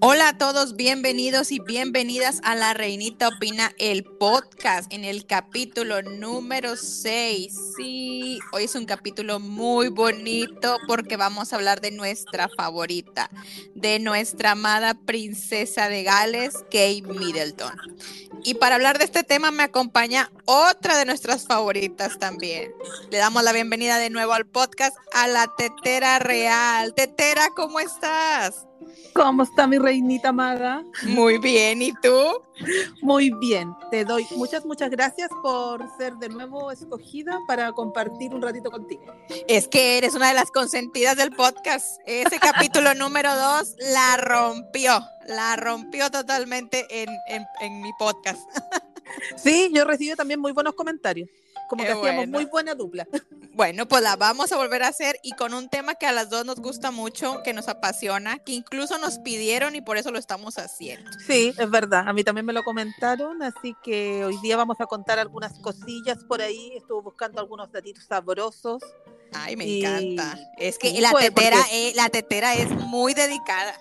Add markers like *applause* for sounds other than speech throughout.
Hola a todos, bienvenidos y bienvenidas a La Reinita Opina, el podcast en el capítulo número 6. Sí, hoy es un capítulo muy bonito porque vamos a hablar de nuestra favorita, de nuestra amada princesa de Gales, Kate Middleton. Y para hablar de este tema me acompaña otra de nuestras favoritas también. Le damos la bienvenida de nuevo al podcast a la Tetera Real. Tetera, ¿cómo estás? ¿Cómo está mi reinita amada? Muy bien, ¿y tú? Muy bien, te doy muchas, muchas gracias por ser de nuevo escogida para compartir un ratito contigo. Es que eres una de las consentidas del podcast. Ese capítulo *laughs* número dos la rompió, la rompió totalmente en, en mi podcast. Sí, yo recibí también muy buenos comentarios como que hacíamos muy buena dupla. *laughs* Bueno, pues la vamos a volver a hacer y con un tema que a las dos nos gusta mucho, que nos apasiona, que incluso nos pidieron y por eso lo estamos haciendo. Sí, es verdad, a mí también me lo comentaron, así que hoy día vamos a contar algunas cosillas por ahí, estuve buscando algunos datitos sabrosos. Ay, me encanta. Es que la tetera, la tetera es muy dedicada.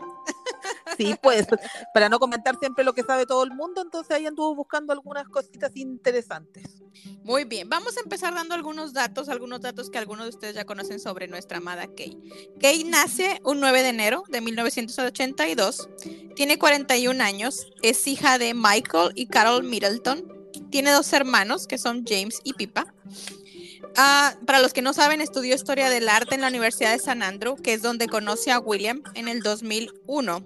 Sí, pues, *laughs* para no comentar siempre lo que sabe todo el mundo, entonces ahí anduvo buscando algunas cositas interesantes. Muy bien, vamos a empezar dando algunos datos, algunos datos que algunos de ustedes ya conocen sobre nuestra amada Kay. Kay nace un 9 de enero de 1982, tiene 41 años, es hija de Michael y Carol Middleton, tiene dos hermanos que son James y Pipa. Ah, para los que no saben, estudió historia del arte en la Universidad de San Andrew, que es donde conoce a William en el 2001.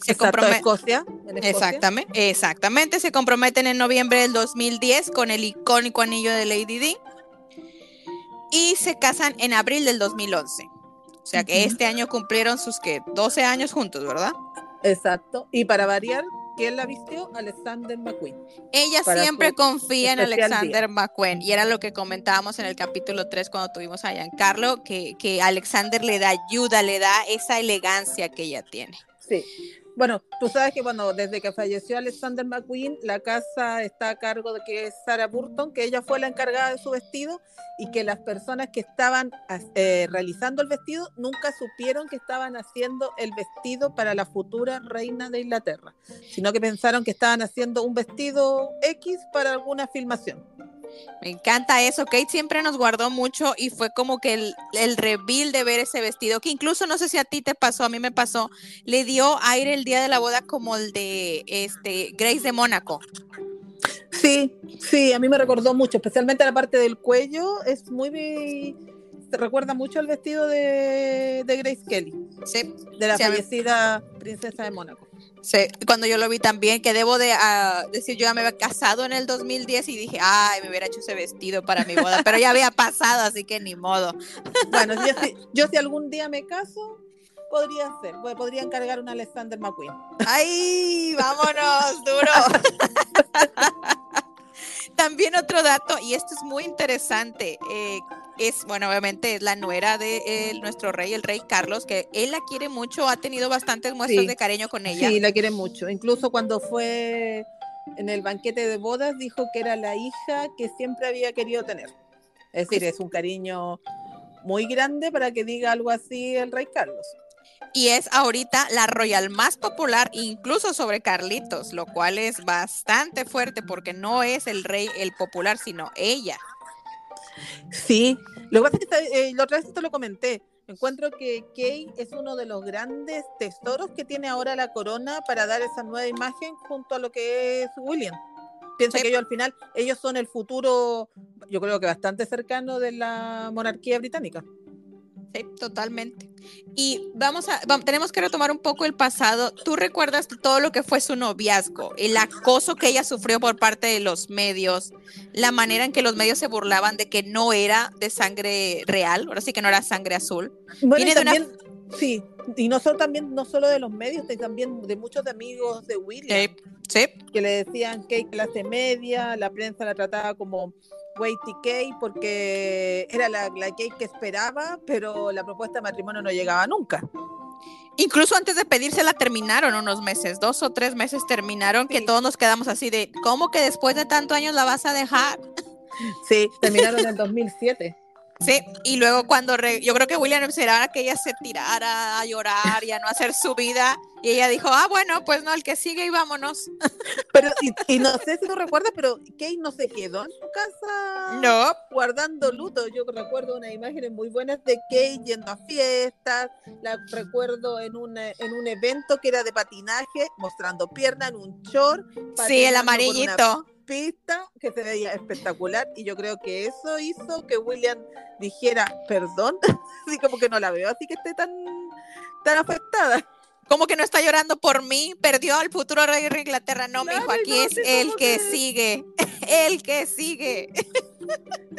Se compromete Escocia, Exactamente, exactamente. Se comprometen en noviembre del 2010 con el icónico anillo de Lady D. Y se casan en abril del 2011. O sea que este año cumplieron sus que 12 años juntos, ¿verdad? Exacto. Y para variar, ¿Quién la vistió? Alexander McQueen. Ella siempre confía en Alexander McQueen y era lo que comentábamos en el capítulo 3 cuando tuvimos a Giancarlo, que, que Alexander le da ayuda, le da esa elegancia que ella tiene. Sí, bueno, tú sabes que bueno, desde que falleció Alexander McQueen, la casa está a cargo de que es Sarah Burton, que ella fue la encargada de su vestido y que las personas que estaban eh, realizando el vestido nunca supieron que estaban haciendo el vestido para la futura reina de Inglaterra, sino que pensaron que estaban haciendo un vestido X para alguna filmación. Me encanta eso. Kate siempre nos guardó mucho y fue como que el, el reveal de ver ese vestido, que incluso no sé si a ti te pasó, a mí me pasó, le dio aire el día de la boda como el de este Grace de Mónaco. Sí, sí, a mí me recordó mucho, especialmente la parte del cuello, es muy te recuerda mucho al vestido de, Grace Kelly. Sí. De la fallecida princesa de Mónaco. Sí, cuando yo lo vi también, que debo de ah, decir, yo ya me había casado en el 2010 y dije, ay, me hubiera hecho ese vestido para mi boda, pero ya había pasado, así que ni modo. Bueno, yo si, yo si algún día me caso, podría ser, pues, podría encargar un Alexander McQueen. ¡Ay, vámonos, duro! *laughs* También otro dato, y esto es muy interesante, eh, es, bueno, obviamente es la nuera de eh, nuestro rey, el rey Carlos, que él la quiere mucho, ha tenido bastantes muestras de cariño con ella. Sí, la quiere mucho. Incluso cuando fue en el banquete de bodas, dijo que era la hija que siempre había querido tener. Es decir, es un cariño muy grande para que diga algo así el rey Carlos. Y es ahorita la royal más popular, incluso sobre Carlitos, lo cual es bastante fuerte porque no es el rey el popular, sino ella. Sí, lo que pasa es que eh, la otra vez te lo comenté. Encuentro que Kay es uno de los grandes tesoros que tiene ahora la corona para dar esa nueva imagen junto a lo que es William. Piensa que ellos al final, ellos son el futuro, yo creo que bastante cercano de la monarquía británica. Sí, totalmente. Y vamos a, tenemos que retomar un poco el pasado. ¿Tú recuerdas todo lo que fue su noviazgo, el acoso que ella sufrió por parte de los medios, la manera en que los medios se burlaban de que no era de sangre real, ahora sí que no era sangre azul? Bueno, también, sí, y no solo también, no solo de los medios, sino también de muchos amigos de William, sí, que le decían que clase media, la prensa la trataba como Waity Kay porque era la, la que esperaba, pero la propuesta de matrimonio no llegaba nunca. Incluso antes de pedírsela terminaron unos meses, dos o tres meses terminaron, que todos nos quedamos así de, ¿cómo que después de tantos años la vas a dejar? Sí, terminaron en el 2007. Sí, y luego cuando yo creo que William esperaba que ella se tirara a llorar y a no hacer su vida, y ella dijo, ah, bueno, pues no, el que sigue y vámonos. *laughs* Pero, y, no sé si tú recuerdas, pero Kate no se quedó en su casa no. guardando luto. Yo recuerdo unas imágenes muy buenas de Kate yendo a fiestas, la recuerdo en un, en un evento que era de patinaje, mostrando pierna en un short. Sí, el amarillito pista que se veía espectacular y yo creo que eso hizo que William dijera perdón, *laughs* así como que no la veo, así que esté tan, tan afectada. Como que no está llorando por mí, perdió al futuro rey de Inglaterra. No, mi hijo, aquí es *laughs* el que, sigue, el que sigue.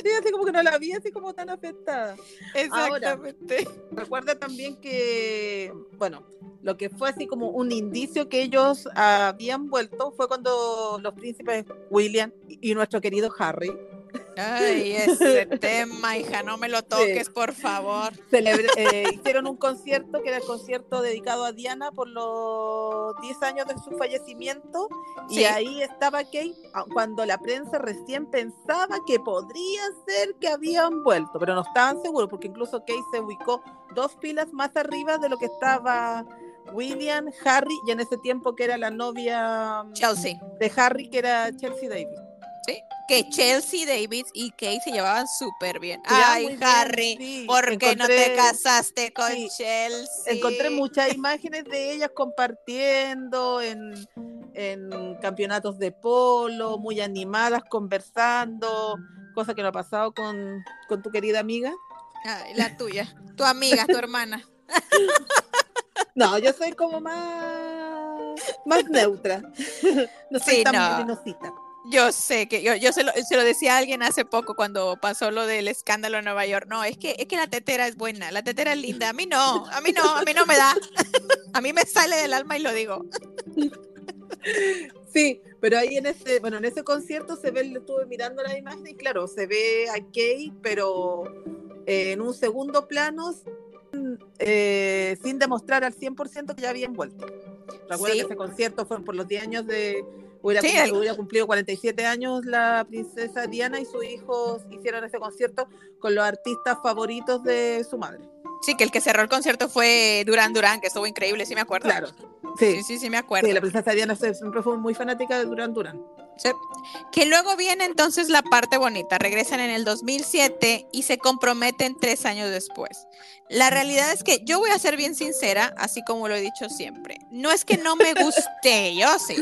Sí, así como que no la vi así como tan afectada. Exactamente. recuerda también que, bueno, lo que fue así como un indicio que ellos habían vuelto fue cuando los príncipes William y nuestro querido Harry Ay, *laughs* ese tema, hija, no me lo toques, por favor. *laughs* Eh, hicieron un concierto que era el concierto dedicado a Diana por los 10 años de su fallecimiento. Y ahí estaba Kate ah, cuando la prensa recién pensaba que podría ser que habían vuelto, pero no estaban seguros, porque incluso Kate se ubicó dos pilas más arriba de lo que estaba William, Harry, y en ese tiempo que era la novia Chelsea. de Harry, que era Chelsea Davis que Chelsea Davis y Kate se llevaban súper bien. Ay, Harry, ¿por qué no te casaste con Chelsea? Encontré muchas imágenes de ellas compartiendo en, en campeonatos de polo, muy animadas, conversando, cosa que no ha pasado con, con tu querida amiga. Ay, la tuya, tu amiga, tu hermana. *laughs* No, yo soy como más, más neutra. *laughs* No soy tan no. Yo sé que yo, yo se, lo, se, lo, decía a alguien hace poco cuando pasó lo del escándalo en Nueva York. No, es que, es que la tetera es buena, la tetera es linda. A mí no, a mí no, a mí no me da. *laughs* A mí me sale del alma y lo digo. *laughs* Sí, pero ahí en ese, bueno, en ese concierto se ve, estuve mirando la imagen y claro, se ve a Kay, pero eh, en un segundo plano, eh, sin demostrar al 100% que ya había vuelto. Recuerda que ese concierto fue por los 10 años de Hubiera, cumplido, 47 años la princesa Diana y sus hijos hicieron ese concierto con los artistas favoritos de su madre. Sí, que el que cerró el concierto fue Durán Durán, que estuvo increíble, sí me acuerdo. Claro. Sí, sí, sí, me acuerdo. Sí, la princesa Diana siempre fue muy fanática de Durán Durán. Sí. Que luego viene entonces la parte bonita. Regresan en el 2007 y se comprometen tres años después. La realidad es que yo voy a ser bien sincera, así como lo he dicho siempre. No es que no me guste, *laughs* yo sí.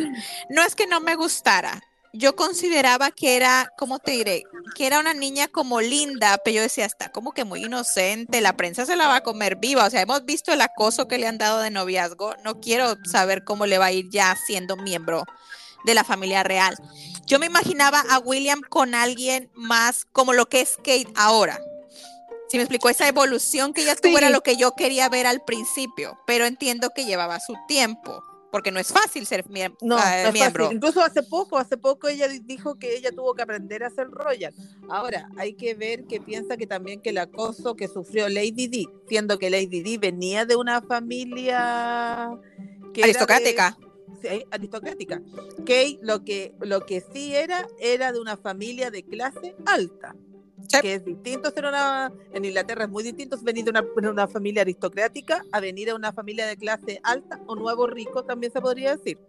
No es que no me gustara. Yo consideraba que era, ¿cómo te diré? Que era una niña como linda, pero yo decía, está como que muy inocente, la prensa se la va a comer viva. O sea, hemos visto el acoso que le han dado de noviazgo. No quiero saber cómo le va a ir ya siendo miembro de la familia real. Yo me imaginaba a William con alguien más como lo que es Kate ahora. Si me explicó esa evolución que ella tuvo era lo que yo quería ver al principio, pero entiendo que llevaba su tiempo, porque no es fácil ser no, ah, miembro. Incluso hace poco, hace poco ella dijo que ella tuvo que aprender a ser royal. Ahora, hay que ver que piensa que también que el acoso que sufrió Lady Di, siendo que Lady Di venía de una familia aristocrática aristocrática. Kay lo que, lo que sí era, era de una familia de clase alta. Que es distinto ser una. En Inglaterra es muy distinto venir de una, una familia aristocrática a venir a una familia de clase alta o nuevo rico, también se podría decir.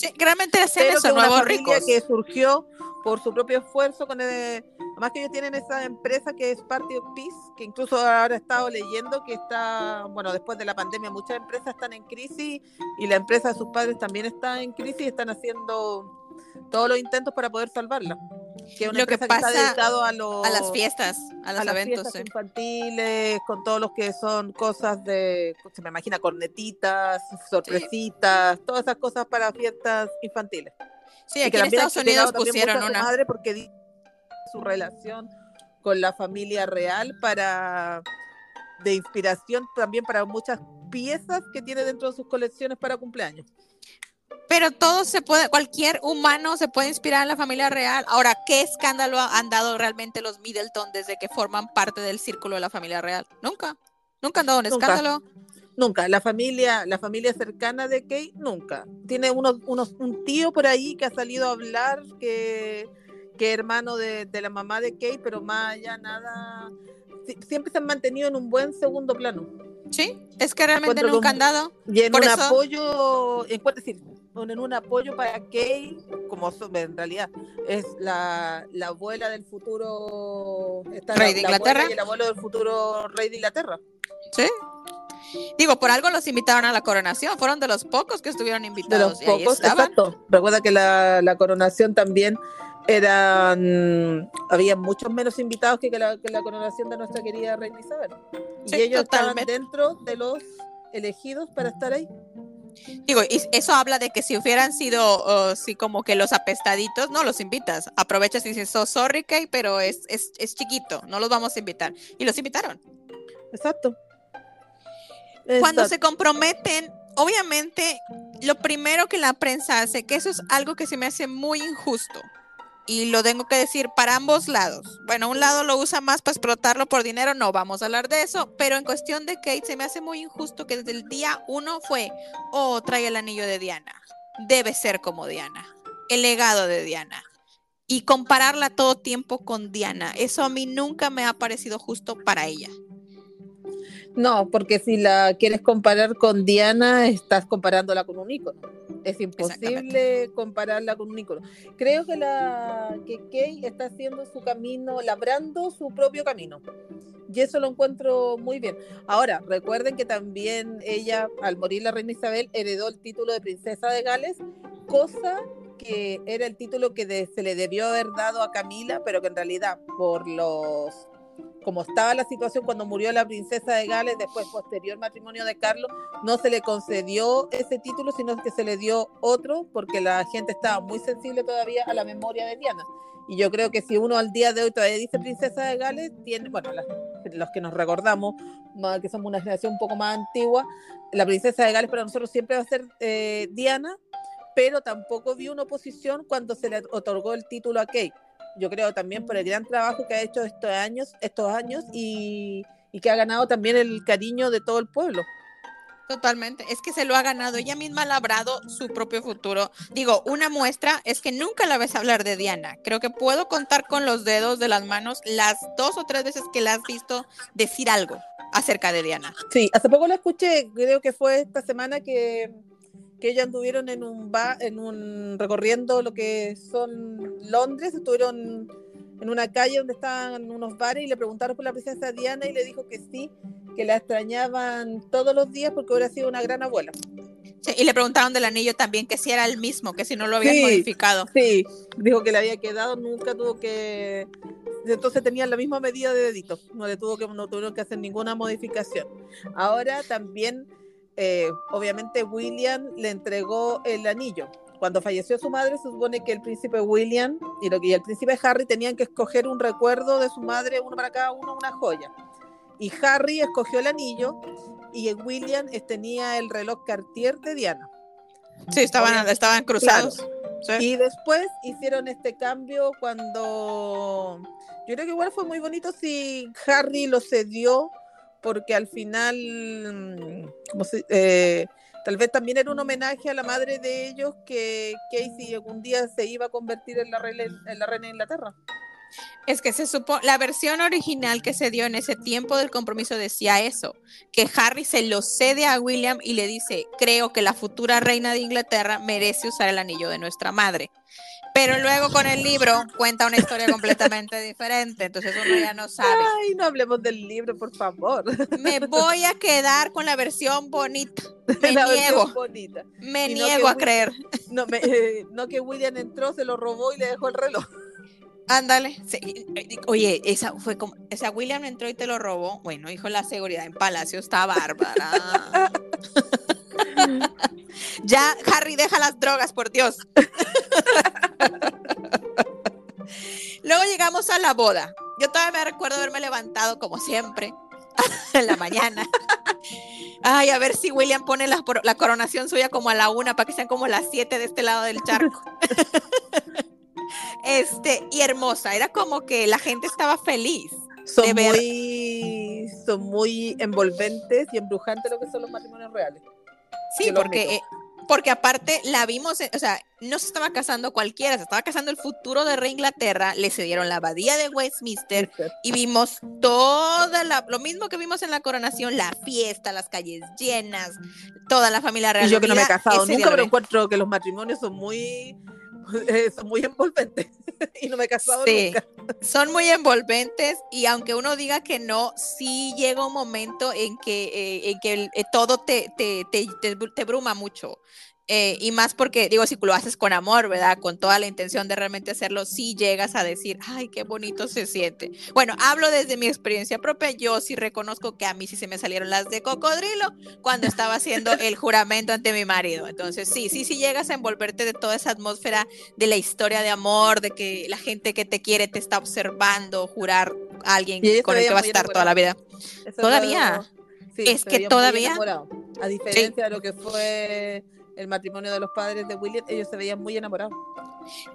Sí, realmente eso, nuevos ricos. que surgió por su propio esfuerzo con el, además que ellos tienen esa empresa que es Party of Peace, que incluso ahora he estado leyendo que está, bueno, después de la pandemia muchas empresas están en crisis y la empresa de sus padres también está en crisis y están haciendo todos los intentos para poder salvarla. Que es una lo que pasa está dedicado a, los, a las fiestas, a los eventos infantiles, con todos los que son cosas de, se me imagina, cornetitas, sorpresitas, todas esas cosas para fiestas infantiles. Sí, aquí en Estados Unidos pusieron una. madre porque su relación con la familia real para de inspiración también para muchas piezas que tiene dentro de sus colecciones para cumpleaños. Pero todo se puede, cualquier humano se puede inspirar en la familia real. Ahora, ¿qué escándalo han dado realmente los Middleton desde que forman parte del círculo de la familia real? Nunca. Nunca han dado un escándalo. Nunca, la familia, la familia cercana de Kate, nunca. Tiene unos, unos, un tío por ahí que ha salido a hablar que, que hermano de, la mamá de Kate, pero más allá nada. siempre se han mantenido en un buen segundo plano. Sí, es que realmente nunca han dado. Y en un apoyo, en, decir, en un apoyo para Kay, como en realidad es la, la abuela del futuro rey de Inglaterra. y el abuelo del futuro rey de Inglaterra. Sí. Digo, por algo los invitaron a la coronación, fueron de los pocos que estuvieron invitados. De los pocos, exacto. Recuerda que la, la coronación también eran había muchos menos invitados que, la, coronación de nuestra querida reina Isabel. y ellos estaban dentro de los elegidos para estar ahí. Digo, y eso habla de que si hubieran sido si como que los apestaditos, no los invitas. Aprovechas y dices, sorry, Kay, pero es, es, es chiquito, no los vamos a invitar. Y los invitaron. Exacto. Cuando se comprometen, obviamente, lo primero que la prensa hace, que eso es algo que se me hace muy injusto y lo tengo que decir para ambos lados. Bueno, un lado lo usa más para explotarlo por dinero, no vamos a hablar de eso, pero en cuestión de Kate se me hace muy injusto que desde el día uno fue, oh, trae el anillo de Diana, debe ser como Diana, el legado de Diana. Y compararla todo tiempo con Diana, eso a mí nunca me ha parecido justo para ella. No, porque si la quieres comparar con Diana, estás comparándola con un ícono. Es imposible compararla con un ícono. Creo que la que Kay está haciendo su camino, labrando su propio camino. Y eso lo encuentro muy bien. Ahora, recuerden que también ella, al morir la reina Isabel, heredó el título de princesa de Gales, cosa que era el título que se le debió haber dado a Camila, pero que en realidad por los como estaba la situación cuando murió la princesa de Gales, después posterior matrimonio de Carlos, no se le concedió ese título, sino que se le dio otro, porque la gente estaba muy sensible todavía a la memoria de Diana. Y yo creo que si uno al día de hoy todavía dice princesa de Gales, tiene, bueno, los que nos recordamos, que somos una generación un poco más antigua, la princesa de Gales para nosotros siempre va a ser eh, Diana, pero tampoco vi una oposición cuando se le otorgó el título a Kate yo creo también por el gran trabajo que ha hecho estos años, estos años y, que ha ganado también el cariño de todo el pueblo. Totalmente, es que se lo ha ganado, ella misma ha labrado su propio futuro. Digo, una muestra es que nunca la ves hablar de Diana. Creo que puedo contar con los dedos de las manos las dos o tres veces que la has visto decir algo acerca de Diana. Sí, hace poco la escuché, creo que fue esta semana que que ellos anduvieron en un bar, en un recorriendo lo que son Londres, estuvieron en una calle donde estaban unos bares y le preguntaron por la princesa Diana y le dijo que sí, que la extrañaban todos los días porque hubiera sido una gran abuela. y le preguntaron del anillo también que si era el mismo, que si no lo habían modificado. Sí, dijo que le había quedado, nunca tuvo que entonces tenían la misma medida de dedito, no le tuvo que no tuvieron que hacer ninguna modificación. Ahora también eh, obviamente William le entregó el anillo. Cuando falleció su madre, se supone que el príncipe William y, lo, y el príncipe Harry tenían que escoger un recuerdo de su madre, uno para cada uno, una joya. Y Harry escogió el anillo y William tenía el reloj Cartier de Diana. Sí, estaban, estaban cruzados. Y después hicieron este cambio cuando yo creo que igual fue muy bonito si Harry lo cedió porque al final, mm, como eh, tal vez también era un homenaje a la madre de ellos que Casey algún día se iba a convertir en la reina, en la reina de Inglaterra. Es que se supo, la versión original que se dio en ese tiempo del compromiso decía eso, que Harry se lo cede a William y le dice, creo que la futura reina de Inglaterra merece usar el anillo de nuestra madre. Pero luego con el libro cuenta una historia completamente diferente, entonces uno ya no sabe. Ay, no hablemos del libro, por favor. Me voy a quedar con la versión bonita. *laughs* Me niego. Bonita. Me niego a creer. No, eh, no que William entró, se lo robó y le dejó el reloj. Ándale. Oye, esa fue como, esa William entró y te lo robó. Bueno, hijo, la seguridad en Palacio está bárbara. *laughs* ya, Harry, deja las drogas, por Dios. *laughs* Luego llegamos a la boda. Yo todavía me recuerdo haberme levantado como siempre *laughs* en la mañana. Ay, a ver si William pone la, la, coronación suya como a la una para que sean como las siete de este lado del charco. *laughs* este, y hermosa, era como que la gente estaba feliz. Son, muy, son muy envolventes y embrujantes lo que son los matrimonios reales. Sí, porque porque aparte la vimos, o sea, no se estaba casando cualquiera, se estaba casando el futuro de Rey Inglaterra, le cedieron la abadía de Westminster y vimos toda la, lo mismo que vimos en la coronación, la fiesta, las calles llenas, toda la familia real. Y yo que no me he casado nunca, pero encuentro que los matrimonios son muy *laughs* son muy envolventes *laughs* y no me he casado sí, Son muy envolventes y aunque uno diga que no, sí llega un momento en que, eh, en que eh, todo te, te, te, te, bruma mucho. Eh, y más porque, digo, si lo haces con amor, ¿verdad? Con toda la intención de realmente hacerlo, sí llegas a decir, ay, qué bonito se siente. Bueno, hablo desde mi experiencia propia, yo sí reconozco que a mí sí se me salieron las de cocodrilo cuando estaba haciendo el juramento ante mi marido. Entonces, sí, sí, sí llegas a envolverte de toda esa atmósfera de la historia de amor, de que la gente que te quiere te está observando, jurar a alguien con el que va a estar toda la vida. todavía. es que todavía. A diferencia de lo que fue el matrimonio de los padres de William, ellos se veían muy enamorados.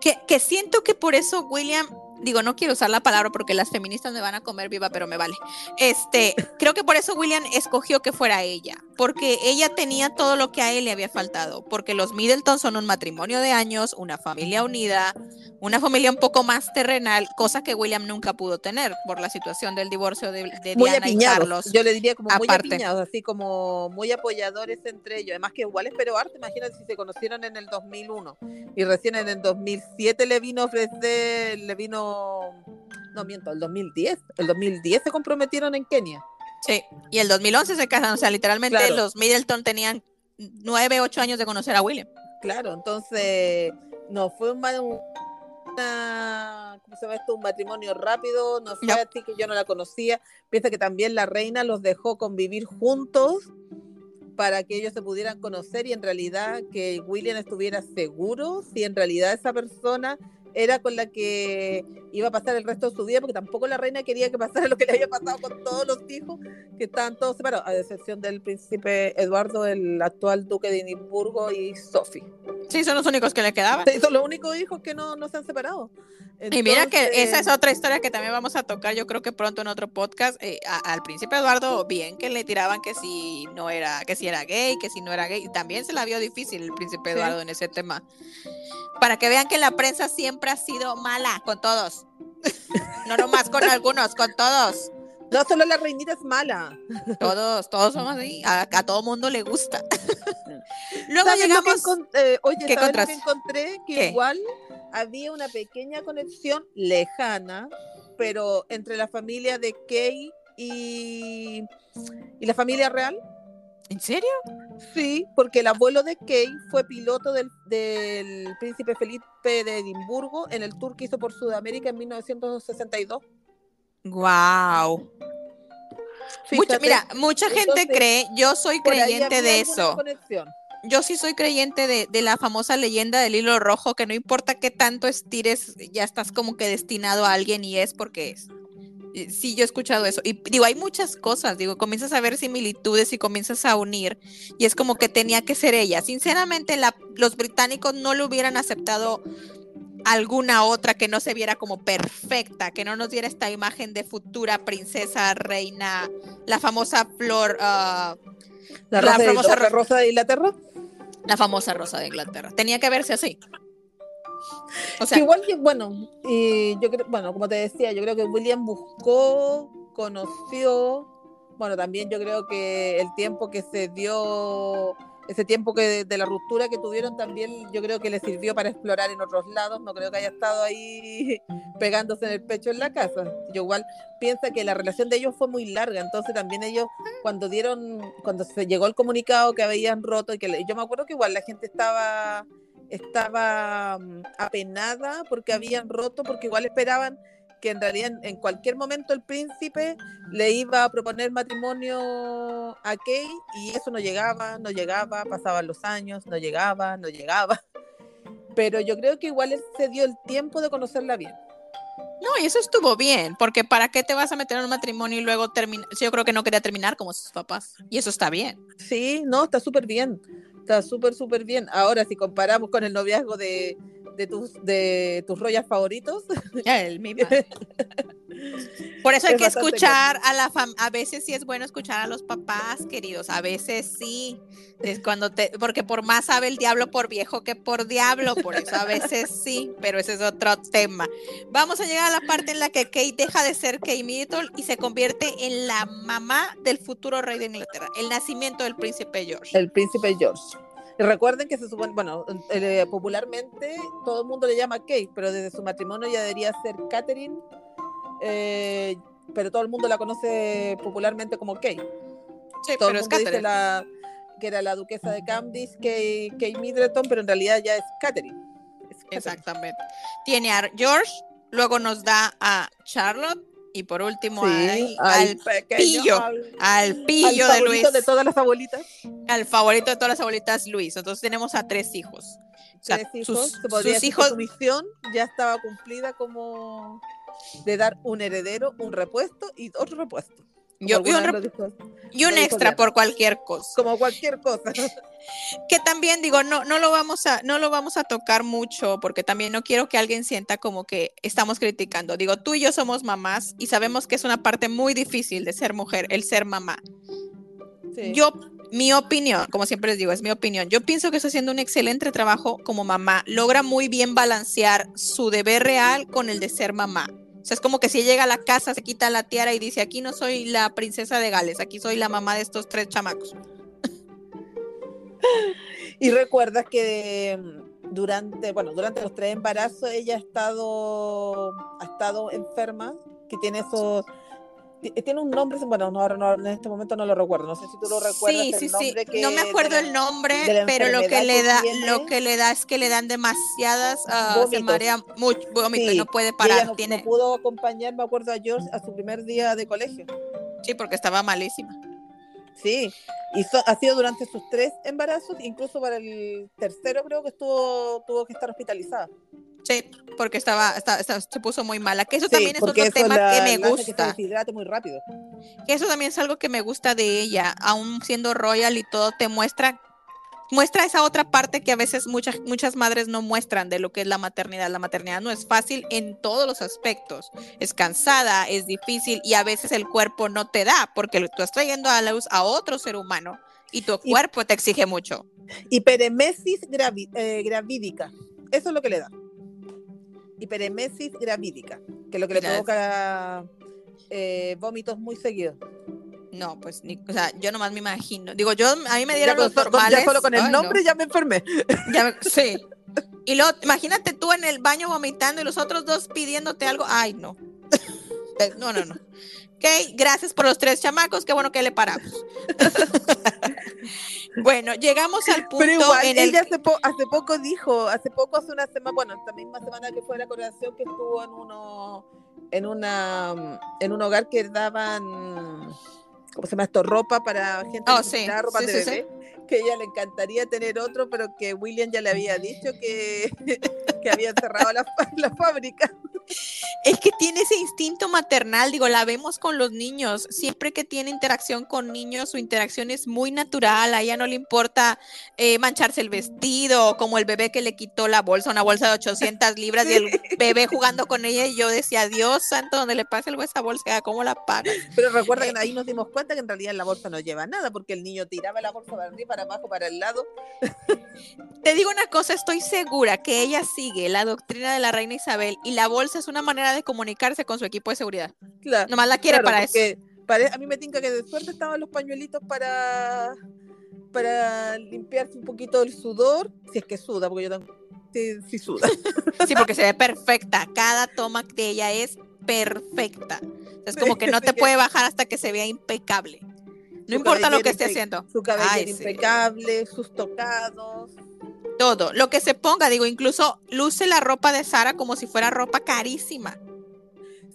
Que, que siento que por eso William digo, no quiero usar la palabra porque las feministas me van a comer viva, pero me vale. Este, *laughs* creo que por eso William escogió que fuera ella, porque ella tenía todo lo que a él le había faltado, porque los Middleton son un matrimonio de años, una familia unida, una familia un poco más terrenal, cosa que William nunca pudo tener por la situación del divorcio de, Diana y Carlos. Yo le diría como muy apiñados, así como muy apoyadores entre ellos. Además que igual pero arte, imagínate si se conocieron en el 2001 y recién en el 2007 le vino a ofrecer, le vino no miento, el 2010, el 2010 se comprometieron en Kenia. Sí, y el 2011 se casaron, o sea, literalmente los Middleton tenían nueve, ocho años de conocer a William. Claro, entonces no fue un, una, ¿cómo se llama esto? Un matrimonio rápido, no fue a ti que yo no la conocía. Piensa que también la reina los dejó convivir juntos para que ellos se pudieran conocer y en realidad que William estuviera seguro si en realidad esa persona era con la que iba a pasar el resto de su vida, porque tampoco la reina quería que pasara *laughs* lo que le había pasado con todos los hijos, que estaban todos separados, a excepción del príncipe Eduardo, el actual duque de Edimburgo, y Sophie. Sí, son los únicos que le quedaban. son los únicos hijos que no, no se han separado. y mira que esa es otra historia que también vamos a tocar, yo creo que pronto en otro podcast. Eh, al príncipe Eduardo, bien que le tiraban que si no era, que si era gay, que si no era gay. También se la vio difícil el príncipe Eduardo en ese tema. Para que vean que la prensa siempre ha sido mala con todos. no nomás con algunos, con todos. No solo la reinita es mala. Todos, todos somos así. A, todo mundo le gusta. *laughs* Luego llegamos. Eh, oye, ¿Qué ¿sabes que encontré? Que igual había una pequeña conexión lejana, pero entre la familia de Kay y, y la familia real. ¿En serio? Sí, porque el abuelo de Kay fue piloto del, príncipe Felipe de Edimburgo en el tour que hizo por Sudamérica en 1962. Wow. mira, mucha gente cree, yo soy creyente de eso. Yo sí soy creyente de, de, la famosa leyenda del hilo rojo, que no importa qué tanto estires, ya estás como que destinado a alguien y es porque es. Eh, sí, yo he escuchado eso. Y digo, hay muchas cosas, digo, comienzas a ver similitudes y comienzas a unir. Y es como que tenía que ser ella. Sinceramente, la, los británicos no le hubieran aceptado alguna otra que no se viera como perfecta, que no nos diera esta imagen de futura princesa, reina, la famosa flor. Ah, la, famosa rosa de Inglaterra. La famosa rosa de Inglaterra. Tenía que verse así. Igual que, bueno, y yo creo, bueno, como te decía, yo creo que William buscó, conoció, bueno, también yo creo que el tiempo que se dio, ese tiempo que de, la ruptura que tuvieron también, yo creo que le sirvió para explorar en otros lados, no creo que haya estado ahí *laughs* pegándose en el pecho en la casa. Yo igual piensa que la relación de ellos fue muy larga, entonces también ellos cuando dieron, cuando se llegó el comunicado que habían roto, y que yo me acuerdo que igual la gente estaba estaba mm, apenada porque habían roto, porque igual esperaban que en realidad en, cualquier momento el príncipe le iba a proponer matrimonio a Kay y eso no llegaba, no llegaba, pasaban los años, no llegaba, no llegaba. *laughs* Pero yo creo que igual él se dio el tiempo de conocerla bien. No, y eso estuvo bien, porque ¿para qué te vas a meter en un matrimonio y luego terminar? Yo creo que no quería terminar como sus papás, y eso está bien. Sí, no, está súper bien. Está súper, súper bien. Ahora, si comparamos con el noviazgo de, de tus, de tus rollas favoritos. el mismo. *laughs* Por eso hay que escuchar a la fam a veces sí es bueno escuchar a los papás, queridos, a veces sí. Es cuando te porque por más sabe el diablo por viejo que por diablo, por eso a veces sí, pero ese es otro tema. Vamos a llegar a la parte en la que Kate deja de ser Kate Middleton y se convierte en la mamá del futuro rey de Inglaterra, el nacimiento del príncipe George. El príncipe George. Y recuerden que se supone, bueno, eh, popularmente todo el mundo le llama Kate, pero desde su matrimonio ya debería ser Catherine, eh, pero todo el mundo la conoce popularmente como Kate. Sí, Todo pero el es mundo dice Catherine. la, que era la duquesa de Kate, Kate Middleton, pero en realidad ya es Catherine. Es Catherine. Exactamente. Tiene a George, luego nos da a Charlotte y por último Sí, ahí al al pequeño, pillo, al- al al pillo de Luis, favorito de todas las abuelitas. al favorito de todas las abuelitas Luis. Entonces tenemos a tres hijos. O sea, tres hijos, sus, sus hijos, su misión ya estaba cumplida como de dar un heredero, un repuesto y otro repuesto. Yo- y un, rep- dijo- y un extra por cualquier cosa. como cualquier cosa. *laughs* Que también digo, no, no lo vamos a, no lo vamos a tocar mucho, porque también no quiero que alguien sienta como que estamos criticando. Digo, tú y yo somos mamás y sabemos que es una parte muy difícil de ser mujer, el ser mamá. Sí. Yo, mi opinión, como siempre les digo, es mi opinión. Yo pienso que está haciendo un excelente trabajo como mamá. Logra muy bien balancear su deber real con el de ser mamá. O sea, es como que si llega a la casa, se quita la tiara y dice, aquí no soy la princesa de Gales, aquí soy la mamá de estos tres chamacos. *laughs* Y recuerdas que mm, durante, bueno, durante los tres embarazos ella ha estado, ha estado enferma, que tiene esos, tiene un nombre, bueno, no, no, en este momento no lo recuerdo, no sé si tú lo recuerdas. Sí, el sí, sí. que- No me acuerdo el nombre, pero lo que le que da, tiene. lo que le da es que le dan demasiadas, ah, se marea mucho vómito y Sí, no puede ella parar. no, Tiene, no pudo acompañar, me acuerdo, a George a su primer día de colegio. sí, porque estaba malísima. Sí, y so- ha sido durante sus tres embarazos, incluso para el tercero creo que estuvo tuvo que estar hospitalizada. Sí, porque estaba, estaba- estaba- se puso muy mala. Que eso Sí, también es otro tema la- que me la hace que se gusta. deshidrate muy rápido. Que eso también es algo que me gusta de ella, aún siendo royal y todo, te muestra, muestra esa otra parte que a veces muchas, muchas madres no muestran de lo que es la maternidad. La maternidad no es fácil en todos los aspectos. Es cansada, es difícil y a veces el cuerpo no te da porque tú estás trayendo a la luz a otro ser humano y tu Y- cuerpo te exige mucho. Hiperemesis gravi- eh, gravídica. Eso es lo que le da. Hiperemesis gravídica, que es lo que le provoca eh, vómitos muy seguidos. No, pues, ni, o sea, yo nomás me imagino. Digo, yo, a mí me dieron los normales. ya solo con el Ay, no. nombre ya me enfermé. Ya *laughs* sí. Y luego, imagínate tú en el baño vomitando y los otros dos pidiéndote algo. Ay, no. Eh, No, no, no. Ok, gracias por los tres chamacos. Qué bueno que le paramos. *laughs* bueno, llegamos al punto Pero igual, en el ella hace, po- hace poco dijo, hace poco, hace una semana, bueno, esta misma semana que fue la coronación, que estuvo en uno, en una, en un hogar que daban, ¿cómo se llama esto? Ropa para gente Oh, que sí, ropa sí, de sí. bebé. Que ella le encantaría tener otro, pero que William ya le había dicho que, *laughs* que había cerrado la, la fábrica. Es que tiene ese instinto maternal, digo, la vemos con los niños. Siempre que tiene interacción con niños, su interacción es muy natural. A ella no le importa eh, mancharse el vestido, como el bebé que le quitó la bolsa, una bolsa de 800 libras, y el *laughs* bebé jugando con ella. Y yo decía, Dios santo, donde le pase algo a esa bolsa, ¿cómo la pagas? Pero recuerda que ahí nos dimos cuenta que en realidad en la bolsa no lleva nada, porque el niño tiraba la bolsa para arriba, para abajo, para el lado. Te digo una cosa, estoy segura que ella sigue la doctrina de la reina Isabel y la bolsa es una manera de comunicarse con su equipo de seguridad. Claro. Nomás la quiere Claro, para eso. pare- a mí me tinca que de suerte estaban los pañuelitos para para limpiarse un poquito el sudor, si es que suda, porque yo también sí, sí suda. Sí, porque se ve perfecta. Cada toma de ella es perfecta. Es como que no te *laughs* puede bajar hasta que se vea impecable. No importa lo que esté haciendo. Su cabello Ay, sí. impecable, sus tocados. Todo. Lo que se ponga, digo, incluso luce la ropa de Sara como si fuera ropa carísima.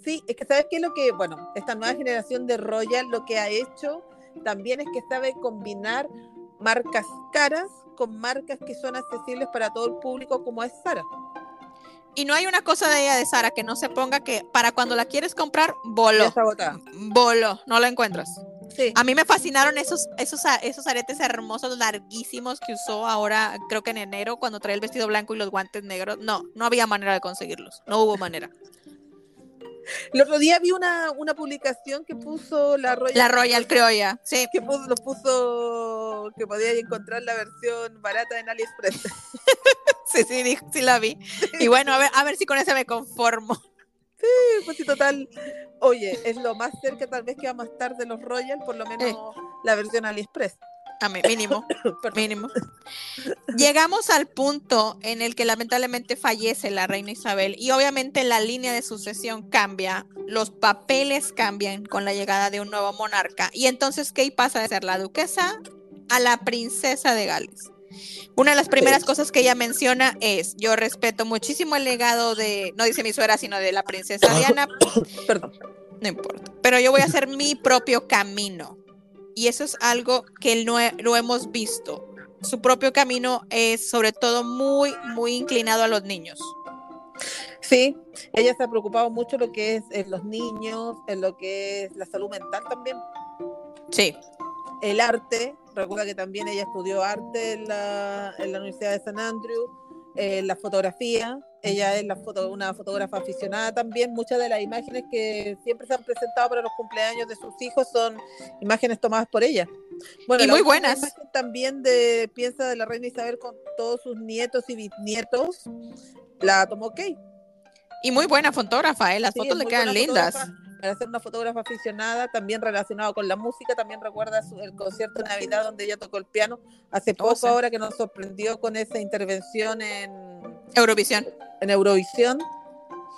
Sí, es que sabes qué es lo que, bueno, esta nueva generación de Royal lo que ha hecho también es que sabe combinar marcas caras con marcas que son accesibles para todo el público como es Sara. Y no hay una cosa de ella de Sara que no se ponga que para cuando la quieres comprar, agotada. Voló. No la encuentras. Sí. A mí me fascinaron esos, esos, esos aretes hermosos, larguísimos que usó ahora, creo que en enero, cuando traía el vestido blanco y los guantes negros. No, no había manera de conseguirlos. No hubo manera. El otro día vi una, una publicación que puso la Royal. La Royal Criolla, sí. Que puso, lo puso que podía encontrar la versión barata en AliExpress. *laughs* sí, sí, sí la vi. *laughs* Y bueno, a ver, a ver si con esa me conformo. Sí, pues sí, total. Oye, es lo más cerca tal vez que vamos a estar de los Royal, por lo menos Eh. la versión AliExpress. A mí, mínimo, *coughs* mínimo. Llegamos al punto en el que lamentablemente fallece la reina Isabel y obviamente la línea de sucesión cambia, los papeles cambian con la llegada de un nuevo monarca y entonces Kate pasa de ser la duquesa a la princesa de Gales. Una de las primeras cosas que ella menciona es, yo respeto muchísimo el legado de, no dice mi suegra, sino de la princesa Diana, *coughs* Perdón. no importa. Pero yo voy a hacer mi propio camino. Y eso es algo que no he- lo hemos visto. Su propio camino es sobre todo muy, muy inclinado a los niños. Sí, ella se ha preocupado mucho en lo que es en los niños, en lo que es la salud mental también. Sí, el arte, recuerda que también ella estudió arte en la, en la Universidad de San Andrew, eh, la fotografía, ella es la foto, una fotógrafa aficionada también, muchas de las imágenes que siempre se han presentado para los cumpleaños de sus hijos son imágenes tomadas por ella. Bueno, Y muy buenas. también de piensa de la reina Isabel con todos sus nietos y bisnietos, la tomó Kate. y muy buena fotógrafa, ¿eh? las Sí, fotos le quedan lindas. fotógrafa. Para ser una fotógrafa aficionada, también relacionado con la música, también recuerda su- el concierto de Navidad donde ella tocó el piano hace poco, sí. ahora que nos sorprendió con esa intervención en, Eurovisión. en Eurovisión.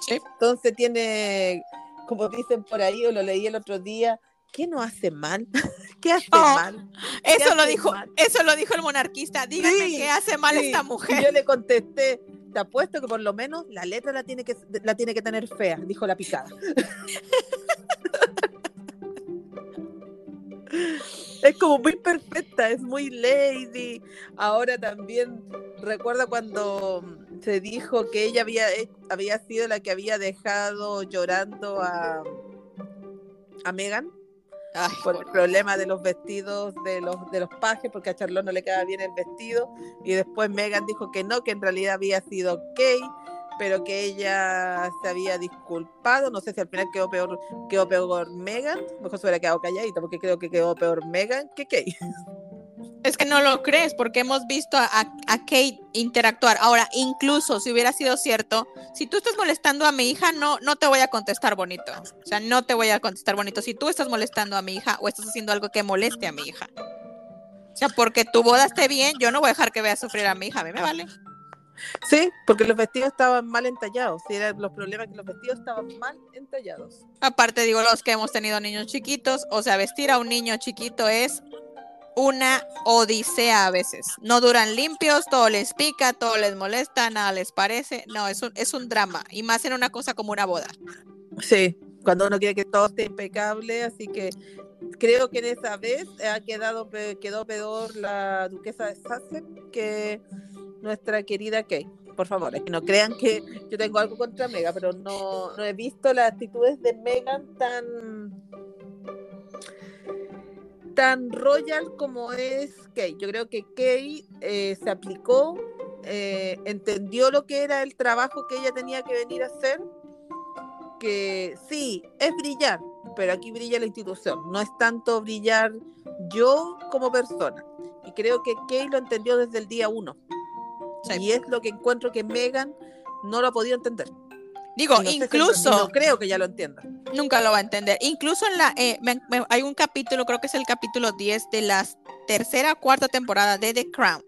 Sí. Entonces tiene, como dicen por ahí, o lo leí el otro día, ¿qué no hace mal? *laughs* ¿Qué hace Oh, mal? Eso lo hace dijo, mal? eso lo dijo el monarquista. Díganme Sí, qué hace mal Sí, esta mujer. yo le contesté, te apuesto que por lo menos la letra la tiene que, la tiene que tener fea, dijo la picada. *laughs* es como muy perfecta, es muy lady. Ahora también recuerda cuando se dijo que ella había, había sido la que había dejado llorando a, a Megan Ay, por el problema de los vestidos de los de los pajes, porque a Charlotte no le quedaba bien el vestido, y después Megan dijo que no, que en realidad había sido Kay, pero que ella se había disculpado, no sé si al final quedó peor, quedó peor Megan, mejor se hubiera quedado calladita, porque creo que quedó peor Megan que Kay. *laughs* Es que no lo crees, porque hemos visto a, Kate interactuar. Ahora, incluso si hubiera sido cierto, si tú estás molestando a mi hija, no, no te voy a contestar bonito. O sea, no te voy a contestar bonito. Si tú estás molestando a mi hija o estás haciendo algo que moleste a mi hija. O sea, porque tu boda esté bien, yo no voy a dejar que vea sufrir a mi hija. A mí me vale. Sí, porque los vestidos estaban mal entallados, sí, eran los problemas que los vestidos estaban mal entallados. Aparte, digo, los que hemos tenido niños chiquitos, o sea, vestir a un niño chiquito es una odisea a veces. No duran limpios, todo les pica, todo les molesta, nada les parece. No, es un, es un drama. Y más en una cosa como una boda. Sí, cuando uno quiere que todo esté impecable, así que creo que en esa vez ha quedado quedó peor la duquesa de Sussex que nuestra querida Kate. Por favor, no crean que yo tengo algo contra Megan, pero no, no he visto las actitudes de Megan tan tan royal como es Kate. Yo creo que Kate eh, se aplicó, eh, entendió lo que era el trabajo que ella tenía que venir a hacer que sí, es brillar, pero aquí brilla la institución, no es tanto brillar yo como persona. Y creo que Kay lo entendió desde el día uno. Sí. Y es lo que encuentro que Megan no lo ha podido entender. Digo, no incluso, no creo que ya lo entienda. nunca lo va a entender. Incluso en la, eh, me- me- hay un capítulo, creo que es el capítulo 10 de la tercera o cuarta temporada de The Crown,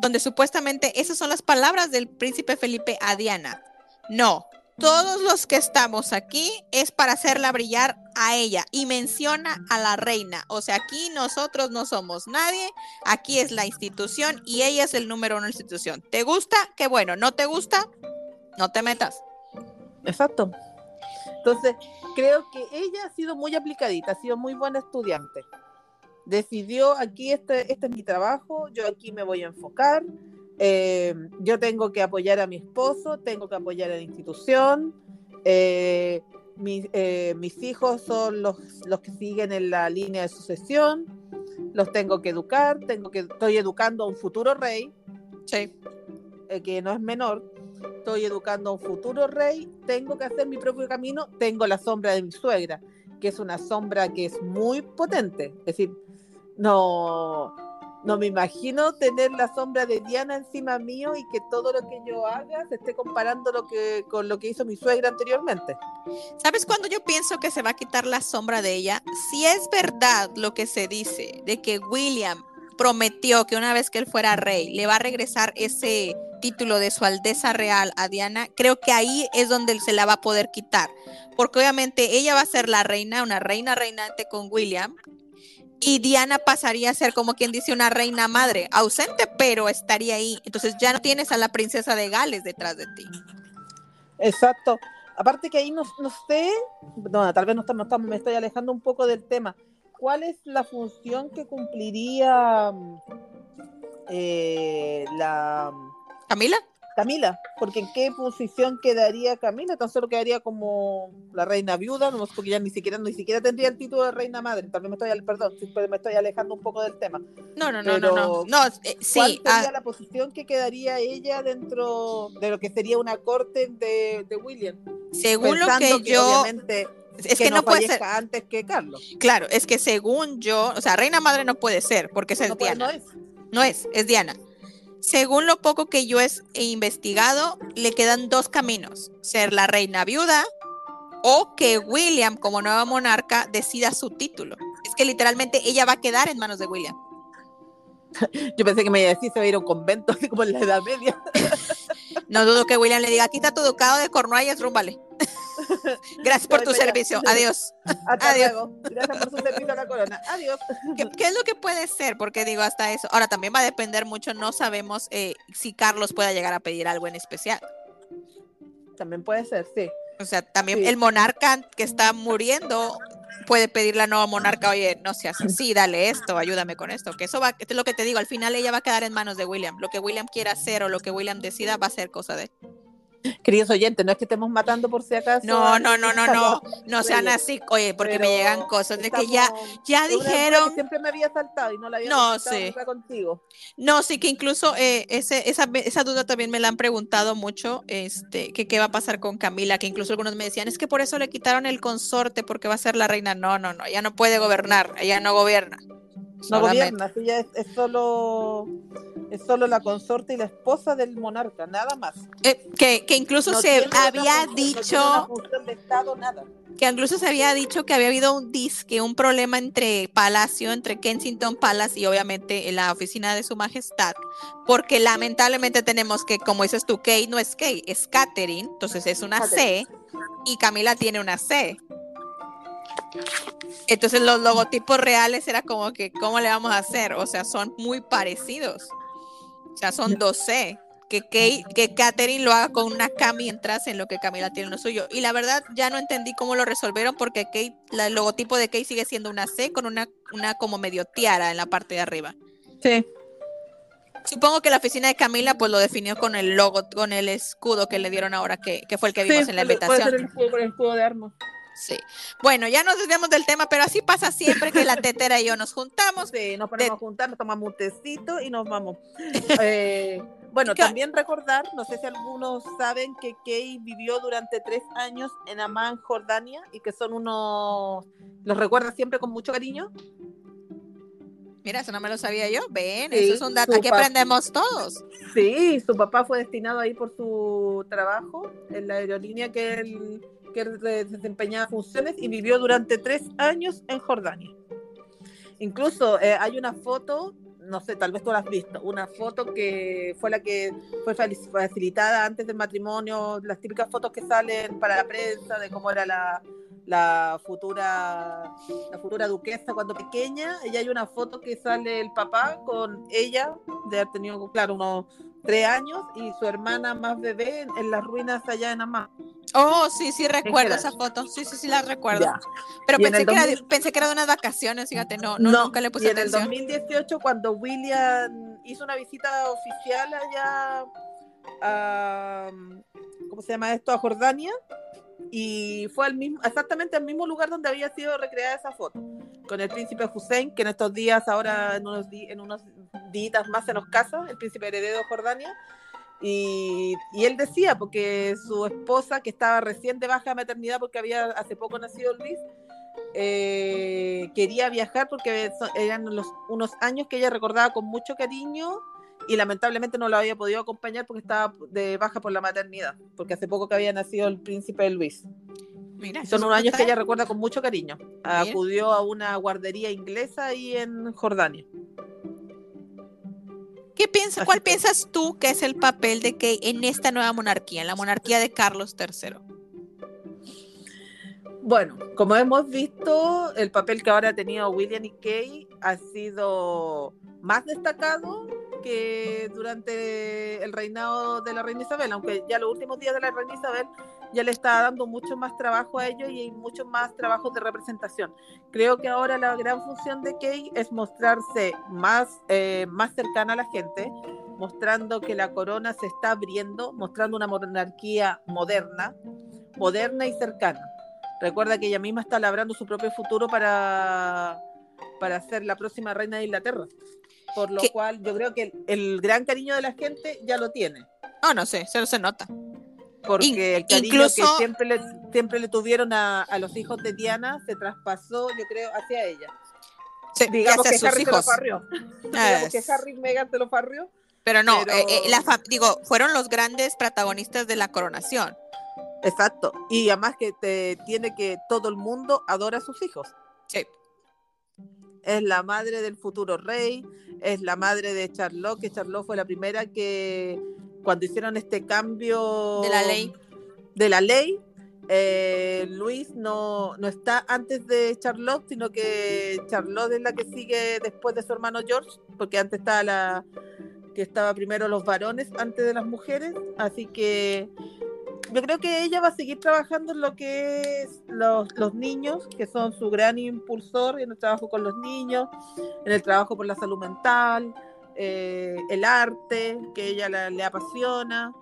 donde supuestamente esas son las palabras del príncipe Felipe a Diana. No, todos los que estamos aquí es para hacerla brillar a ella y menciona a la reina. O sea, aquí nosotros no somos nadie, aquí es la institución y ella es el número uno de la institución. ¿Te gusta? Qué bueno, ¿no te gusta? No te metas. Exacto. Entonces, creo que ella ha sido muy aplicadita, ha sido muy buena estudiante. Decidió, aquí este, este es mi trabajo, yo aquí me voy a enfocar, eh, yo tengo que apoyar a mi esposo, tengo que apoyar a la institución, eh, mis, eh, mis hijos son los, los que siguen en la línea de sucesión, los tengo que educar, tengo que, estoy educando a un futuro rey, Sí. que no es menor. Estoy educando a un futuro rey, tengo que hacer mi propio camino, tengo la sombra de mi suegra, que es una sombra que es muy potente. Es decir, no, no me imagino tener la sombra de Diana encima mío y que todo lo que yo haga se esté comparando lo que, con lo que hizo mi suegra anteriormente. ¿Sabes cuándo yo pienso que se va a quitar la sombra de ella? Si es verdad lo que se dice de que William prometió que una vez que él fuera rey le va a regresar ese título de su aldeza real a Diana, creo que ahí es donde él se la va a poder quitar, porque obviamente ella va a ser la reina, una reina reinante con William, y Diana pasaría a ser como quien dice una reina madre, ausente, pero estaría ahí. Entonces ya no tienes a la princesa de Gales detrás de ti. Exacto. Aparte que ahí no, no sé, no, tal vez no estamos, estamos, me estoy alejando un poco del tema. ¿Cuál es la función que cumpliría eh, la Camila? Camila, porque en qué posición quedaría Camila, tan solo quedaría como la reina viuda, no porque ya ni siquiera ni siquiera tendría el título de reina madre. También me estoy perdón, me estoy alejando un poco del tema. No, no, no, no, no, no eh, sí. ¿Cuál sería ah. la posición que quedaría ella dentro de lo que sería una corte de, de William? Según lo que, yo es que, no, puede ser antes que Carlos. Claro, es que según yo, o sea, reina madre no puede ser porque es Diana. no es. No es, es Diana. Según lo poco que yo he investigado, le quedan dos caminos, ser la reina viuda o que William como nueva monarca decida su título. Es que literalmente ella va a quedar en manos de William. *laughs* Yo pensé que me iba a decir se va a ir a un convento, *laughs* así como en la Edad Media. *laughs* No dudo que William le diga, quita tu ducado de Cornualles, rúmbale. *laughs* Gracias por tu servicio. Adiós. *laughs* Adiós. Gracias por su servicio a la corona. Adiós. ¿Qué, es lo que puede ser? Porque digo hasta eso. Ahora también va a depender mucho. No sabemos eh, si Carlos pueda llegar a pedir algo en especial. También puede ser, sí. O sea, también el monarca que está muriendo puede pedirle a la nueva monarca, oye, no seas así, dale esto, ayúdame con esto. Que eso va, es lo que te digo, al final ella va a quedar en manos de William. Lo que William quiera hacer o lo que William decida va a ser cosa de Queridos oyentes, no es que estemos matando por si acaso. No, no, no, no, no, no sean así, oye, porque me llegan cosas de que ya, ya dijeron. siempre me había saltado y no la había no, sí. contigo. No, sí, que incluso eh, ese, esa, esa duda también me la han preguntado mucho, este, que qué va a pasar con Camila, que incluso algunos me decían, es que por eso le quitaron el consorte, porque va a ser la reina. No, no, no, ella no puede gobernar, ella no gobierna. No gobierna, ella es, solo es solo la consorte y la esposa del monarca, nada más. Eh, que, que, incluso se había dicho que incluso se había dicho que había habido un disque, un problema entre Palacio, entre Kensington Palace y obviamente la oficina de su majestad, porque lamentablemente tenemos que, como dices tú, Kate no es Kate, es Catherine, entonces es una C y Camila tiene una C. Entonces los logotipos reales era como que, ¿cómo le vamos a hacer? O sea, son muy parecidos. O sea, son 2C. Que, Kate, que Katherine lo haga con una K mientras en lo que Camila tiene lo suyo. Y la verdad ya no entendí cómo lo resolvieron porque Kate, el logotipo de Kate sigue siendo una C con una, una como medio tiara en la parte de arriba. Sí. Supongo que la oficina de Camila pues lo definió con el logo, con el escudo que le dieron ahora que, que fue el que vimos en la invitación. Puede ser el escudo, el escudo de armas. Sí. Bueno, ya nos desviamos del tema, pero así pasa siempre que la tetera y yo nos juntamos. *laughs* Sí, nos ponemos a juntar, nos tomamos un tecito y nos vamos. *laughs* Eh, bueno, también recordar, no sé si algunos saben que Kay vivió durante tres años en Amán, Jordania, y que son unos, los recuerda siempre con mucho cariño. Mira, eso no me lo sabía yo. Ven, eso es un dato que aprendemos todos. Sí, su papá fue destinado ahí por su trabajo en la aerolínea que él que desempeñaba funciones y vivió durante tres años en Jordania. Incluso eh, hay una foto, no sé, tal vez tú la has visto, una foto que fue la que fue facilitada antes del matrimonio, las típicas fotos que salen para la prensa de cómo era la, la futura la futura duquesa cuando pequeña y hay una foto que sale el papá con ella de haber tenido claro unos tres años y su hermana más bebé en, las ruinas allá en Amá. Oh, sí, sí recuerdo esa foto. Sí, sí, sí la recuerdo. Pero pensé que, era, pensé que, era, de unas vacaciones, fíjate, no, no, nunca le puse y atención. En el 2018, cuando William hizo una visita oficial allá a, ¿cómo se llama esto? A Jordania, y fue al mismo, exactamente al mismo lugar donde había sido recreada esa foto, con el príncipe Hussein, que en estos días, ahora en unos, en unos días más se nos casa, el príncipe heredero de Jordania, Y, y, él decía, porque su esposa, que estaba recién de baja maternidad porque había hace poco nacido Luis, eh, quería viajar porque eran los, unos años que ella recordaba con mucho cariño y lamentablemente no lo había podido acompañar porque estaba de baja por la maternidad, porque hace poco que había nacido el príncipe Luis. Son unos años que ella recuerda con mucho cariño. Acudió a una guardería inglesa ahí en Jordania. ¿Qué piensas, ¿Cuál piensas tú que es el papel de Kay en esta nueva monarquía, en la monarquía de Carlos III? Bueno, como hemos visto, el papel que ahora ha tenido William y Kay ha sido más destacado que durante el reinado de la reina Isabel, aunque ya los últimos días de la reina Isabel ya le está dando mucho más trabajo a ellos y hay mucho más trabajo de representación. Creo que ahora la gran función de Kay es mostrarse más, eh, más cercana a la gente, mostrando que la corona se está abriendo, mostrando una monarquía moderna, moderna y cercana. Recuerda que ella misma está labrando su propio futuro para, para ser la próxima reina de Inglaterra por lo cual yo creo que el, gran cariño de la gente ya lo tiene. Ah, no sé, se, se nota. Porque el cariño que siempre le, siempre le tuvieron a, los hijos de Diana se traspasó, yo creo, hacia ella. Sí, *laughs* digamos que Harry hijos. se lo farrió. digamos que Harry y Meghan se lo farrió. Pero no, eh, eh, la digo, fueron los grandes protagonistas de la coronación. Exacto. Y además que te, tiene que todo el mundo adora a sus hijos. Sí es la madre del futuro rey, es la madre de Charlotte, que Charlotte fue la primera que cuando hicieron este cambio de la ley, de la ley eh, Luis no, no está antes de Charlotte, sino que Charlotte es la que sigue después de su hermano George, porque antes estaba la que estaba primero los varones antes de las mujeres, así que yo creo que ella va a seguir trabajando en lo que es los, los, niños, que son su gran impulsor en el trabajo con los niños, en el trabajo por la salud mental, eh, el arte, que ella le apasiona.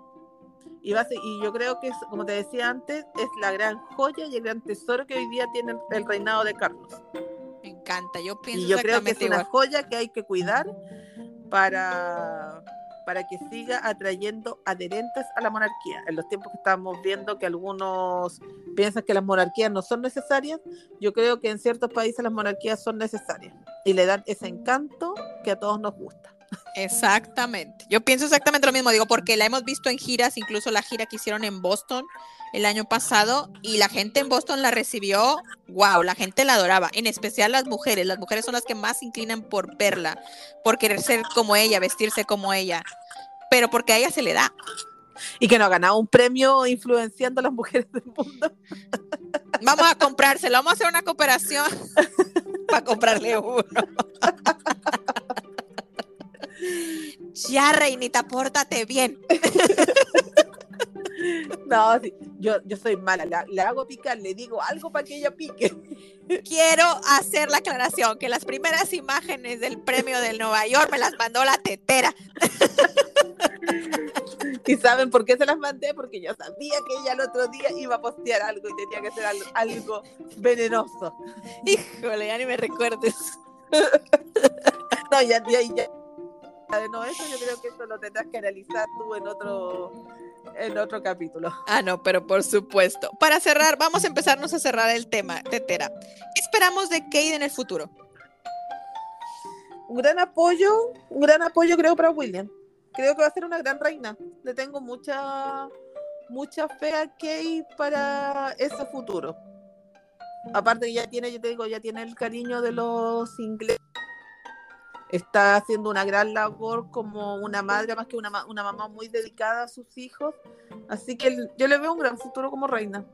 Y, va y yo creo que, como te decía antes, es la gran joya y el gran tesoro que hoy día tiene el reinado de Carlos. Me encanta, yo pienso y yo creo que es una joya que hay que cuidar para para que siga atrayendo adherentes a la monarquía. En los tiempos que estamos viendo que algunos piensan que las monarquías no son necesarias, yo creo que en ciertos países las monarquías son necesarias y le dan ese encanto que a todos nos gusta. Exactamente. Yo pienso exactamente lo mismo, digo, porque la hemos visto en giras, incluso la gira que hicieron en Boston el año pasado, y la gente en Boston la recibió, wow, la gente la adoraba, en especial las mujeres. Las mujeres son las que más inclinan por verla, por querer ser como ella, vestirse como ella, pero porque a ella se le da. Y que no ha ganado un premio influenciando a las mujeres del mundo. Vamos a comprárselo, vamos a hacer una cooperación *laughs* para comprarle uno. *laughs* Ya, reinita, pórtate bien. *laughs* No, yo, yo soy mala, le hago picar, le digo algo para que ella pique. Quiero hacer la aclaración que las primeras imágenes del premio del Nueva York me las mandó la tetera. *laughs* ¿Y saben por qué se las mandé? Porque yo sabía que ella el otro día iba a postear algo y tenía que ser algo, venenoso. Híjole, ya ni me recuerdes. *laughs* No, ya, ya, ya no, eso yo creo que eso lo tendrás que analizar tú en otro, en otro capítulo. Ah, no, pero por supuesto. Para cerrar, vamos a empezarnos a cerrar el tema, Tetera. ¿Qué esperamos de Kate en el futuro? Un gran apoyo, un gran apoyo creo para William. Creo que va a ser una gran reina. Le tengo mucha, mucha fe a Kate para ese futuro. Aparte ya tiene, yo te digo, ya tiene el cariño de los ingleses está haciendo una gran labor como una madre, más que una, una mamá muy dedicada a sus hijos. Así que yo le veo un gran futuro como reina.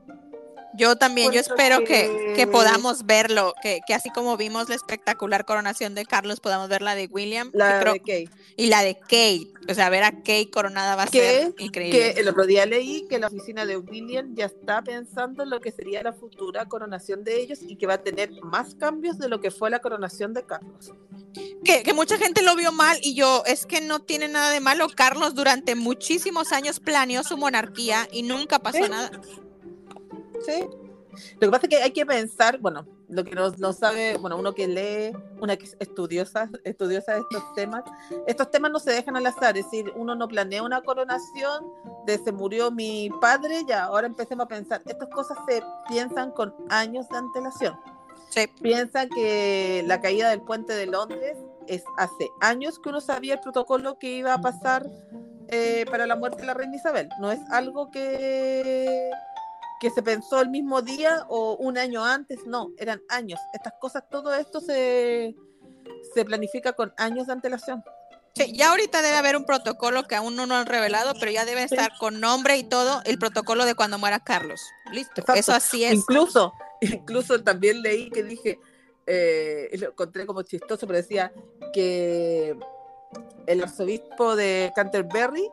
Yo también, yo espero que... podamos verlo, que, así como vimos la espectacular coronación de Carlos, podamos ver la de William. La de Kate. Y la de Kate. O sea, ver a Kate coronada va a ser increíble. Que el otro día leí que la oficina de William ya está pensando en lo que sería la futura coronación de ellos y que va a tener más cambios de lo que fue la coronación de Carlos. Que, que mucha gente lo vio mal y yo, es que no tiene nada de malo. Carlos durante muchísimos años planeó su monarquía y nunca pasó nada. Sí. Lo que pasa es que hay que pensar, bueno, lo que no, no, sabe, bueno, uno que lee, una que es estudiosa, estudiosa de estos temas, estos temas no se dejan al azar, es decir, uno no planea una coronación de se murió mi padre, ya, ahora empecemos a pensar, estas cosas se piensan con años de antelación. Sí. Piensa que la caída del puente de Londres es hace años que uno sabía el protocolo que iba a pasar eh, para la muerte de la reina Isabel. No es algo que, que se pensó el mismo día o un año antes, no, eran años. Estas cosas, todo esto se, se planifica con años de antelación. Sí, ya ahorita debe haber un protocolo que aún no nos han revelado, pero ya debe estar con nombre y todo el protocolo de cuando muera Carlos. Listo, eso así es. Incluso, incluso también leí que dije, eh, lo encontré como chistoso, pero decía que el arzobispo de Canterbury,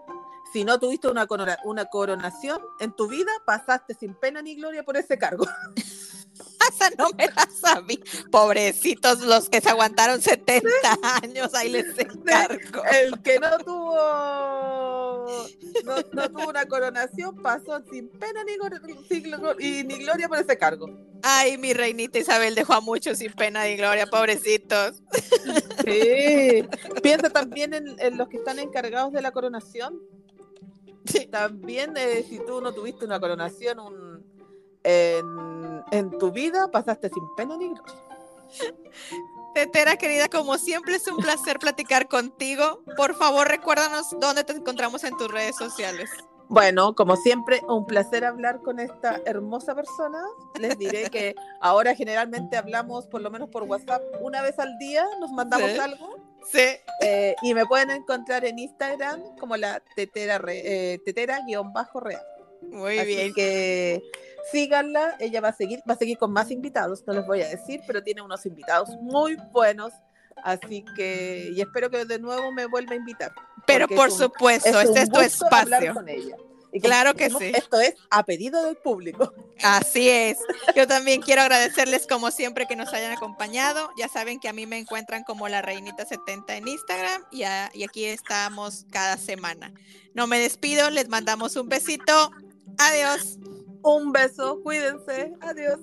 si no tuviste una, una coronación en tu vida, pasaste sin pena ni gloria por ese cargo. *laughs* Esa no me la sabía. Pobrecitos los que se aguantaron 70 años, ahí les encargo. El que no tuvo no, tuvo una coronación pasó sin pena ni, ni gloria por ese cargo. Ay, mi reinita Isabel dejó a muchos sin pena ni gloria, pobrecitos. Sí. Piensa también en, los que están encargados de la coronación. Sí. También, eh, si tú no tuviste una coronación un, en, en tu vida, pasaste sin pena ni gloria. Tetera querida, como siempre es un placer platicar contigo. Por favor, recuérdanos dónde te encontramos en tus redes sociales. Bueno, como siempre, un placer hablar con esta hermosa persona. Les diré que ahora generalmente hablamos, por lo menos por WhatsApp, una vez al día, nos mandamos algo. Sí. Eh, y me pueden encontrar en Instagram como la tetera, eh, tetera-real. Muy Así bien. que síganla, ella va a seguir, va a seguir con más invitados, no les voy a decir, pero tiene unos invitados muy buenos. Así que, y espero que de nuevo me vuelva a invitar. Pero por supuesto, este es tu espacio. Con ella. Y claro que sí. Esto es a pedido del público. Así es. Yo también quiero agradecerles como siempre que nos hayan acompañado. Ya saben que a mí me encuentran como la Reinita 70 en Instagram y, y aquí estamos cada semana. No me despido, les mandamos un besito. Adiós. Un beso, cuídense. Adiós.